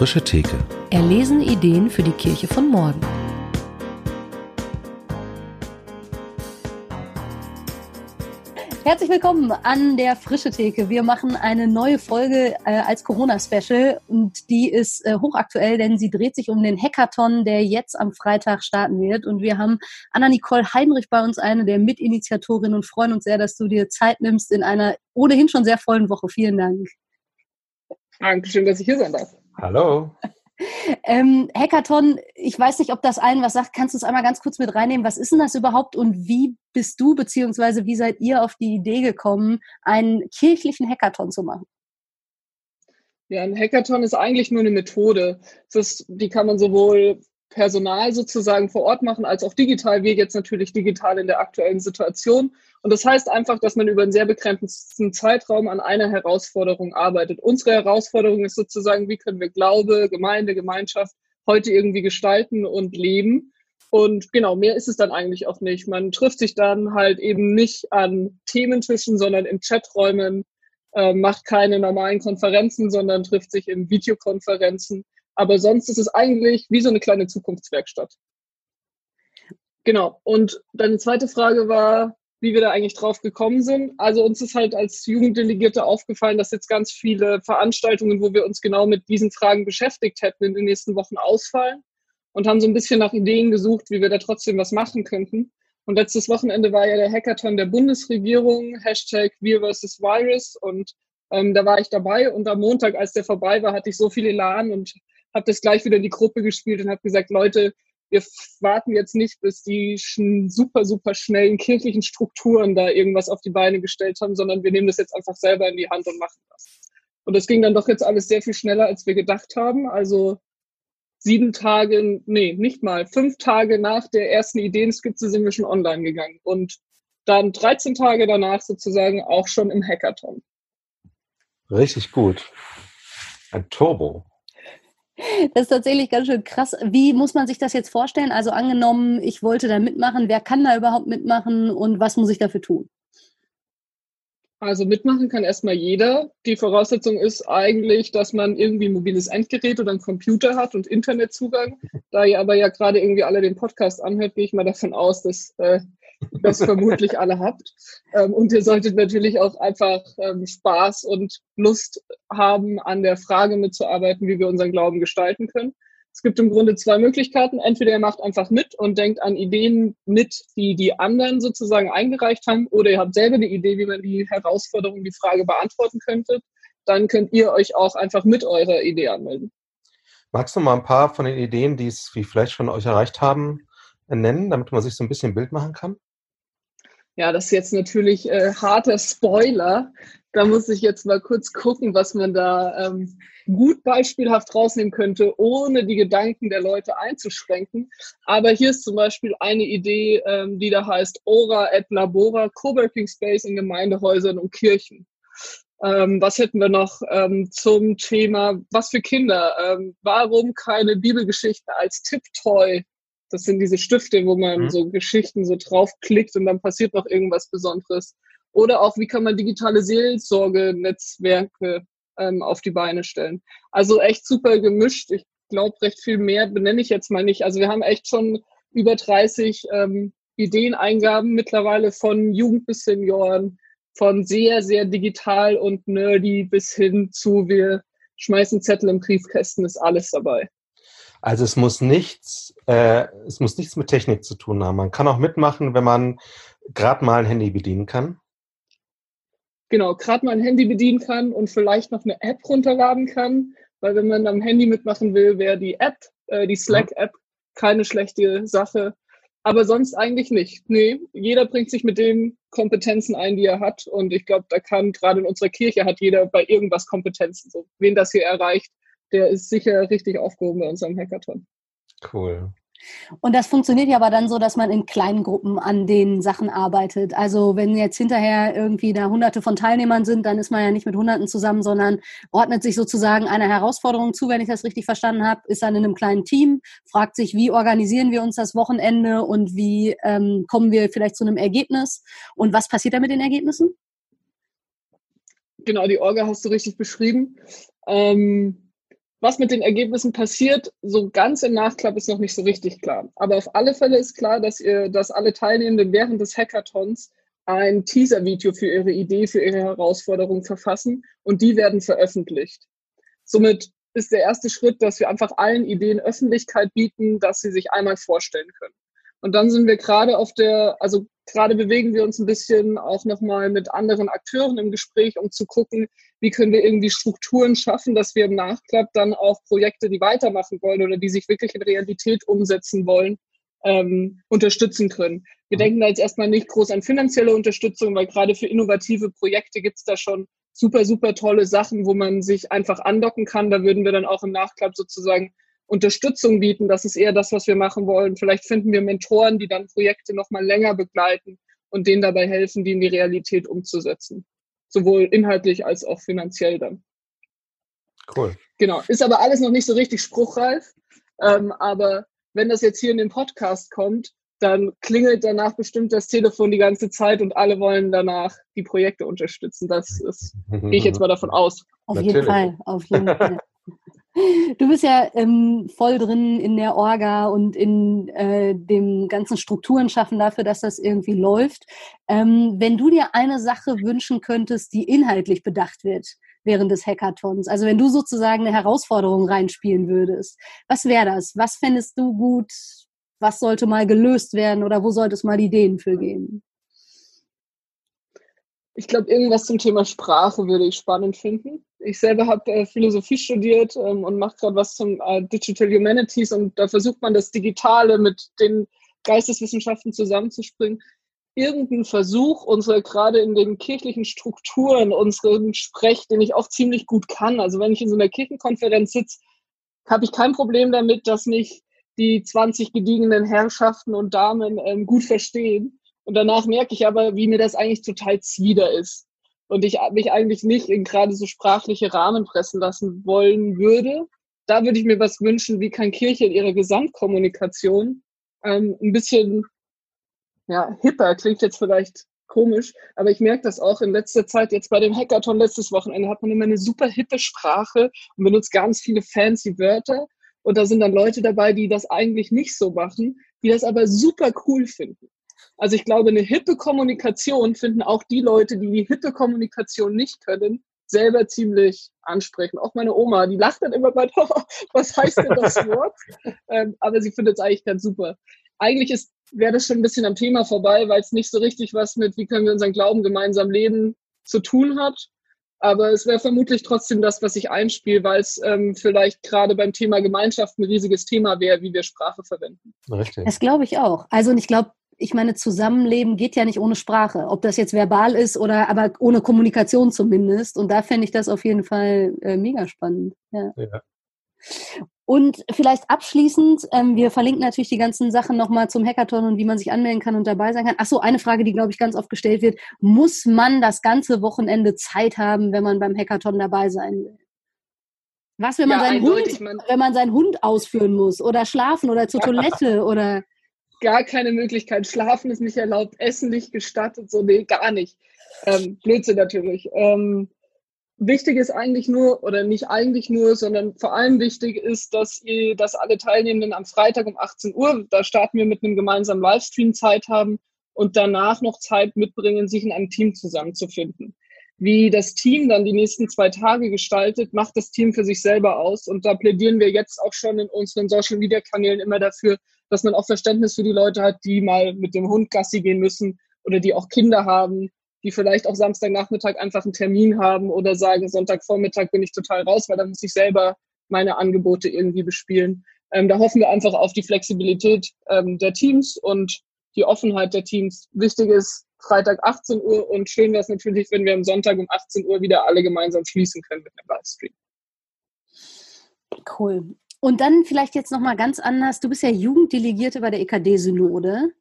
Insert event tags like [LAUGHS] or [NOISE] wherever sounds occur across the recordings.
frische Theke. Erlesen Ideen für die Kirche von morgen. Herzlich willkommen an der Frische Theke. Wir machen eine neue Folge äh, als Corona-Special und die ist äh, hochaktuell, denn sie dreht sich um den Hackathon, der jetzt am Freitag starten wird. Und wir haben Anna-Nicole Heinrich bei uns, eine der Mitinitiatorinnen und freuen uns sehr, dass du dir Zeit nimmst in einer ohnehin schon sehr vollen Woche. Vielen Dank. Dankeschön, dass ich hier sein darf. Hallo. Ähm, Hackathon, ich weiß nicht, ob das allen was sagt. Kannst du es einmal ganz kurz mit reinnehmen? Was ist denn das überhaupt und wie bist du beziehungsweise wie seid ihr auf die Idee gekommen, einen kirchlichen Hackathon zu machen? Ja, ein Hackathon ist eigentlich nur eine Methode. Ist, die kann man sowohl Personal sozusagen vor Ort machen, als auch digital. Wir jetzt natürlich digital in der aktuellen Situation. Und das heißt einfach, dass man über einen sehr begrenzten Zeitraum an einer Herausforderung arbeitet. Unsere Herausforderung ist sozusagen, wie können wir Glaube, Gemeinde, Gemeinschaft heute irgendwie gestalten und leben. Und genau, mehr ist es dann eigentlich auch nicht. Man trifft sich dann halt eben nicht an Thementischen, sondern in Chaträumen, äh, macht keine normalen Konferenzen, sondern trifft sich in Videokonferenzen aber sonst ist es eigentlich wie so eine kleine Zukunftswerkstatt. Genau. Und deine zweite Frage war, wie wir da eigentlich drauf gekommen sind. Also uns ist halt als Jugenddelegierte aufgefallen, dass jetzt ganz viele Veranstaltungen, wo wir uns genau mit diesen Fragen beschäftigt hätten, in den nächsten Wochen ausfallen und haben so ein bisschen nach Ideen gesucht, wie wir da trotzdem was machen könnten. Und letztes Wochenende war ja der Hackathon der Bundesregierung, Hashtag Wir versus Virus. Und ähm, da war ich dabei. Und am Montag, als der vorbei war, hatte ich so viel Elan und habe das gleich wieder in die Gruppe gespielt und habe gesagt, Leute, wir warten jetzt nicht, bis die super, super schnellen kirchlichen Strukturen da irgendwas auf die Beine gestellt haben, sondern wir nehmen das jetzt einfach selber in die Hand und machen das. Und das ging dann doch jetzt alles sehr viel schneller, als wir gedacht haben. Also sieben Tage, nee, nicht mal, fünf Tage nach der ersten Ideenskizze sind wir schon online gegangen. Und dann 13 Tage danach sozusagen auch schon im Hackathon. Richtig gut. Ein Turbo. Das ist tatsächlich ganz schön krass. Wie muss man sich das jetzt vorstellen? Also angenommen, ich wollte da mitmachen, wer kann da überhaupt mitmachen und was muss ich dafür tun? Also mitmachen kann erstmal jeder. Die Voraussetzung ist eigentlich, dass man irgendwie ein mobiles Endgerät oder einen Computer hat und Internetzugang. Da ihr aber ja gerade irgendwie alle den Podcast anhört, gehe ich mal davon aus, dass äh, das vermutlich alle habt. Ähm, und ihr solltet natürlich auch einfach ähm, Spaß und Lust haben, an der Frage mitzuarbeiten, wie wir unseren Glauben gestalten können. Es gibt im Grunde zwei Möglichkeiten. Entweder ihr macht einfach mit und denkt an Ideen mit, die die anderen sozusagen eingereicht haben, oder ihr habt selber eine Idee, wie man die Herausforderung, die Frage beantworten könnte. Dann könnt ihr euch auch einfach mit eurer Idee anmelden. Magst du mal ein paar von den Ideen, die es wie vielleicht schon euch erreicht haben, nennen, damit man sich so ein bisschen ein Bild machen kann? Ja, das ist jetzt natürlich äh, harter Spoiler. Da muss ich jetzt mal kurz gucken, was man da ähm, gut beispielhaft rausnehmen könnte, ohne die Gedanken der Leute einzuschränken. Aber hier ist zum Beispiel eine Idee, ähm, die da heißt Ora et Labora, Coworking Space in Gemeindehäusern und Kirchen. Ähm, was hätten wir noch ähm, zum Thema, was für Kinder? Ähm, warum keine Bibelgeschichten als Tipptoy das sind diese Stifte, wo man mhm. so Geschichten so draufklickt und dann passiert noch irgendwas Besonderes. Oder auch, wie kann man digitale Seelsorge-Netzwerke ähm, auf die Beine stellen. Also echt super gemischt. Ich glaube, recht viel mehr benenne ich jetzt mal nicht. Also wir haben echt schon über 30 ähm, Ideeneingaben mittlerweile von Jugend bis Senioren, von sehr, sehr digital und nerdy bis hin zu wir schmeißen Zettel im Briefkästen, ist alles dabei. Also es muss nichts, äh, es muss nichts mit Technik zu tun haben. Man kann auch mitmachen, wenn man gerade mal ein Handy bedienen kann. Genau, gerade mal ein Handy bedienen kann und vielleicht noch eine App runterladen kann, weil wenn man am Handy mitmachen will, wäre die App, äh, die Slack-App, keine schlechte Sache. Aber sonst eigentlich nicht. Nee, jeder bringt sich mit den Kompetenzen ein, die er hat. Und ich glaube, da kann gerade in unserer Kirche hat jeder bei irgendwas Kompetenzen. So, wen das hier erreicht, der ist sicher richtig aufgehoben bei unserem Hackathon. Cool. Und das funktioniert ja aber dann so, dass man in kleinen Gruppen an den Sachen arbeitet. Also wenn jetzt hinterher irgendwie da hunderte von Teilnehmern sind, dann ist man ja nicht mit hunderten zusammen, sondern ordnet sich sozusagen einer Herausforderung zu, wenn ich das richtig verstanden habe, ist dann in einem kleinen Team, fragt sich, wie organisieren wir uns das Wochenende und wie ähm, kommen wir vielleicht zu einem Ergebnis und was passiert da mit den Ergebnissen? Genau, die Orga hast du richtig beschrieben. Ähm was mit den Ergebnissen passiert, so ganz im Nachklapp ist noch nicht so richtig klar. Aber auf alle Fälle ist klar, dass ihr, dass alle Teilnehmenden während des Hackathons ein Teaser-Video für ihre Idee, für ihre Herausforderung verfassen und die werden veröffentlicht. Somit ist der erste Schritt, dass wir einfach allen Ideen Öffentlichkeit bieten, dass sie sich einmal vorstellen können. Und dann sind wir gerade auf der, also gerade bewegen wir uns ein bisschen auch nochmal mit anderen Akteuren im Gespräch, um zu gucken, wie können wir irgendwie Strukturen schaffen, dass wir im Nachklapp dann auch Projekte, die weitermachen wollen oder die sich wirklich in Realität umsetzen wollen, ähm, unterstützen können. Wir mhm. denken da jetzt erstmal nicht groß an finanzielle Unterstützung, weil gerade für innovative Projekte gibt es da schon super, super tolle Sachen, wo man sich einfach andocken kann. Da würden wir dann auch im Nachklapp sozusagen Unterstützung bieten. Das ist eher das, was wir machen wollen. Vielleicht finden wir Mentoren, die dann Projekte noch mal länger begleiten und denen dabei helfen, die in die Realität umzusetzen. Sowohl inhaltlich als auch finanziell dann. Cool. Genau. Ist aber alles noch nicht so richtig spruchreif. Ähm, aber wenn das jetzt hier in den Podcast kommt, dann klingelt danach bestimmt das Telefon die ganze Zeit und alle wollen danach die Projekte unterstützen. Das ist, gehe ich jetzt mal davon aus. Auf Natürlich. jeden Fall, auf jeden Fall. Du bist ja ähm, voll drin in der Orga und in äh, dem ganzen Strukturen schaffen dafür, dass das irgendwie läuft. Ähm, wenn du dir eine Sache wünschen könntest, die inhaltlich bedacht wird während des Hackathons, also wenn du sozusagen eine Herausforderung reinspielen würdest, was wäre das? Was fändest du gut? Was sollte mal gelöst werden oder wo sollte es mal Ideen für geben? Ich glaube, irgendwas zum Thema Sprache würde ich spannend finden. Ich selber habe äh, Philosophie studiert ähm, und mache gerade was zum äh, Digital Humanities und da versucht man das Digitale mit den Geisteswissenschaften zusammenzubringen. Irgendein Versuch, unsere gerade in den kirchlichen Strukturen, unseren Sprech, den ich auch ziemlich gut kann. Also wenn ich in so einer Kirchenkonferenz sitze, habe ich kein Problem damit, dass mich die 20 gediegenen Herrschaften und Damen ähm, gut verstehen. Und danach merke ich aber, wie mir das eigentlich total zwider ist. Und ich mich eigentlich nicht in gerade so sprachliche Rahmen pressen lassen wollen würde. Da würde ich mir was wünschen, wie kann Kirche in ihrer Gesamtkommunikation ähm, ein bisschen ja, hipper, klingt jetzt vielleicht komisch, aber ich merke das auch in letzter Zeit, jetzt bei dem Hackathon letztes Wochenende hat man immer eine super hippe Sprache und benutzt ganz viele fancy Wörter. Und da sind dann Leute dabei, die das eigentlich nicht so machen, die das aber super cool finden. Also ich glaube, eine hippe Kommunikation finden auch die Leute, die die hippe Kommunikation nicht können, selber ziemlich ansprechend. Auch meine Oma, die lacht dann immer bei, oh, [LAUGHS] was heißt denn das [LAUGHS] Wort? ähm, aber sie findet es eigentlich ganz super. Eigentlich ist, wäre das schon ein bisschen am Thema vorbei, weil es nicht so richtig was mit, wie können wir unseren Glauben gemeinsam leben, zu tun hat. Aber es wäre vermutlich trotzdem das, was ich einspiele, weil es ähm, vielleicht gerade beim Thema Gemeinschaft ein riesiges Thema wäre, wie wir Sprache verwenden. Richtig. Das glaube ich auch. Also und ich glaube, ich meine, Zusammenleben geht ja nicht ohne Sprache, ob das jetzt verbal ist oder aber ohne Kommunikation zumindest. Und da fände ich das auf jeden Fall äh, mega spannend. Ja. ja. Und vielleicht abschließend, ähm, wir verlinken natürlich die ganzen Sachen nochmal zum Hackathon und wie man sich anmelden kann und dabei sein kann. Ach so, eine Frage, die, glaube ich, ganz oft gestellt wird. Muss man das ganze Wochenende Zeit haben, wenn man beim Hackathon dabei sein will? Was, wenn man, ja, seinen Hund, wenn man seinen Hund ausführen muss oder schlafen oder zur [LAUGHS] Toilette oder gar keine Möglichkeit. Schlafen ist nicht erlaubt, Essen nicht gestattet, so, nee, gar nicht. Ähm, Blödsinn natürlich. Ähm, wichtig ist eigentlich nur, oder nicht eigentlich nur, sondern vor allem wichtig ist, dass ihr, dass alle Teilnehmenden am Freitag um 18 Uhr, da starten wir mit einem gemeinsamen Livestream Zeit haben und danach noch Zeit mitbringen, sich in einem Team zusammenzufinden. Wie das Team dann die nächsten zwei Tage gestaltet, macht das Team für sich selber aus. Und da plädieren wir jetzt auch schon in unseren Social Media Kanälen immer dafür, dass man auch Verständnis für die Leute hat, die mal mit dem Hund Gassi gehen müssen oder die auch Kinder haben, die vielleicht auch Samstagnachmittag einfach einen Termin haben oder sagen, Sonntagvormittag bin ich total raus, weil dann muss ich selber meine Angebote irgendwie bespielen. Ähm, da hoffen wir einfach auf die Flexibilität ähm, der Teams und die Offenheit der Teams. Wichtig ist Freitag 18 Uhr und schön wäre es natürlich, wenn wir am Sonntag um 18 Uhr wieder alle gemeinsam schließen können mit einem Livestream. Cool. Und dann vielleicht jetzt nochmal ganz anders. Du bist ja Jugenddelegierte bei der EKD-Synode.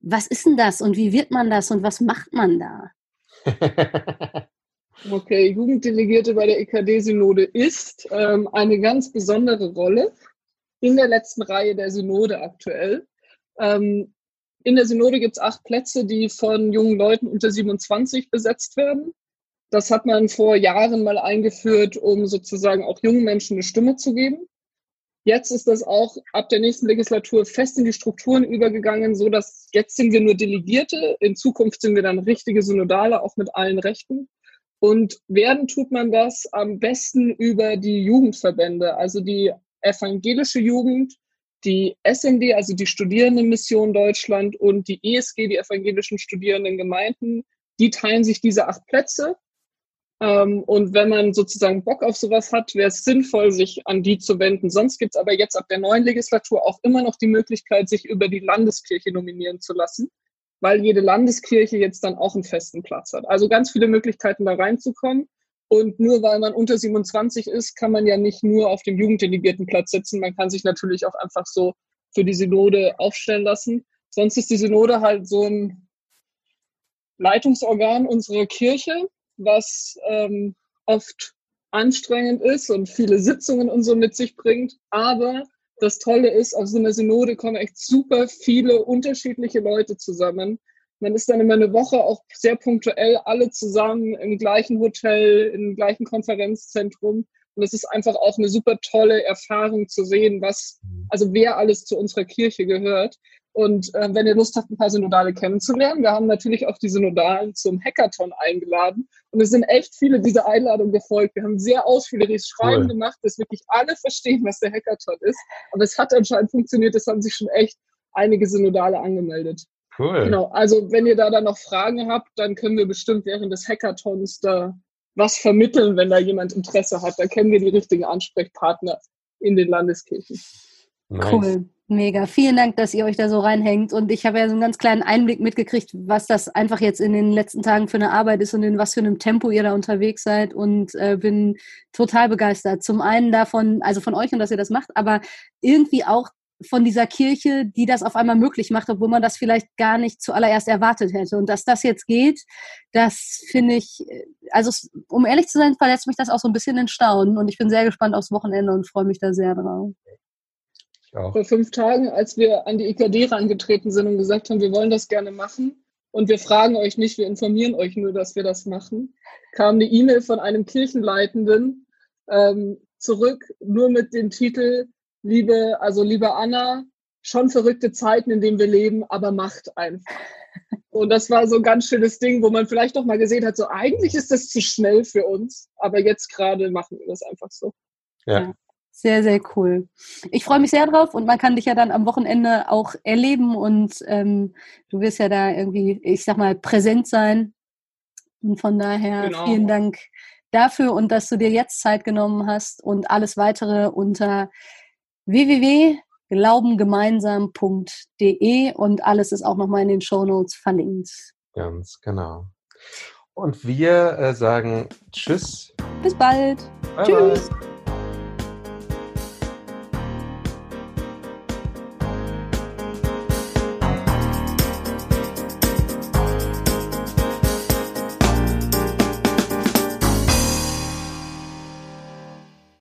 Was ist denn das und wie wird man das und was macht man da? [LAUGHS] okay, Jugenddelegierte bei der EKD-Synode ist ähm, eine ganz besondere Rolle in der letzten Reihe der Synode aktuell. Ähm, in der Synode gibt es acht Plätze, die von jungen Leuten unter 27 besetzt werden. Das hat man vor Jahren mal eingeführt, um sozusagen auch jungen Menschen eine Stimme zu geben. Jetzt ist das auch ab der nächsten Legislatur fest in die Strukturen übergegangen, so dass jetzt sind wir nur Delegierte. In Zukunft sind wir dann richtige Synodale, auch mit allen Rechten. Und werden tut man das am besten über die Jugendverbände, also die evangelische Jugend, die SMD, also die Studierendenmission Deutschland und die ESG, die evangelischen Studierendengemeinden, die teilen sich diese acht Plätze. Ähm, und wenn man sozusagen Bock auf sowas hat, wäre es sinnvoll, sich an die zu wenden. Sonst gibt es aber jetzt ab der neuen Legislatur auch immer noch die Möglichkeit, sich über die Landeskirche nominieren zu lassen weil jede Landeskirche jetzt dann auch einen festen Platz hat. Also ganz viele Möglichkeiten da reinzukommen. Und nur weil man unter 27 ist, kann man ja nicht nur auf dem Jugenddelegiertenplatz sitzen. Man kann sich natürlich auch einfach so für die Synode aufstellen lassen. Sonst ist die Synode halt so ein Leitungsorgan unserer Kirche, was ähm, oft anstrengend ist und viele Sitzungen und so mit sich bringt. Aber das Tolle ist, auf so einer Synode kommen echt super viele unterschiedliche Leute zusammen. Man ist dann immer eine Woche auch sehr punktuell alle zusammen im gleichen Hotel, im gleichen Konferenzzentrum. Und es ist einfach auch eine super tolle Erfahrung zu sehen, was, also wer alles zu unserer Kirche gehört. Und äh, wenn ihr Lust habt, ein paar Synodale kennenzulernen, wir haben natürlich auch die Synodalen zum Hackathon eingeladen. Und es sind echt viele dieser Einladungen gefolgt. Wir haben sehr ausführliches Schreiben cool. gemacht, dass wirklich alle verstehen, was der Hackathon ist. Aber es hat anscheinend funktioniert. Es haben sich schon echt einige Synodale angemeldet. Cool. Genau. Also, wenn ihr da dann noch Fragen habt, dann können wir bestimmt während des Hackathons da was vermitteln, wenn da jemand Interesse hat. Da kennen wir die richtigen Ansprechpartner in den Landeskirchen. Nice. Cool. Mega. Vielen Dank, dass ihr euch da so reinhängt. Und ich habe ja so einen ganz kleinen Einblick mitgekriegt, was das einfach jetzt in den letzten Tagen für eine Arbeit ist und in was für einem Tempo ihr da unterwegs seid. Und äh, bin total begeistert. Zum einen davon, also von euch und dass ihr das macht, aber irgendwie auch von dieser Kirche, die das auf einmal möglich macht, obwohl man das vielleicht gar nicht zuallererst erwartet hätte. Und dass das jetzt geht, das finde ich, also um ehrlich zu sein, verletzt mich das auch so ein bisschen in Staunen. Und ich bin sehr gespannt aufs Wochenende und freue mich da sehr drauf vor fünf Tagen, als wir an die IKD rangetreten sind und gesagt haben, wir wollen das gerne machen und wir fragen euch nicht, wir informieren euch nur, dass wir das machen, kam eine E-Mail von einem Kirchenleitenden ähm, zurück, nur mit dem Titel, liebe, also liebe Anna, schon verrückte Zeiten, in denen wir leben, aber macht einfach. Und das war so ein ganz schönes Ding, wo man vielleicht doch mal gesehen hat, so eigentlich ist das zu schnell für uns, aber jetzt gerade machen wir das einfach so. Ja. Sehr, sehr cool. Ich freue mich sehr drauf und man kann dich ja dann am Wochenende auch erleben und ähm, du wirst ja da irgendwie, ich sag mal, präsent sein. Und von daher genau. vielen Dank dafür und dass du dir jetzt Zeit genommen hast und alles weitere unter www.glaubengemeinsam.de und alles ist auch nochmal in den Show Notes verlinkt. Ganz genau. Und wir äh, sagen Tschüss. Bis bald. Bye Tschüss. Bye.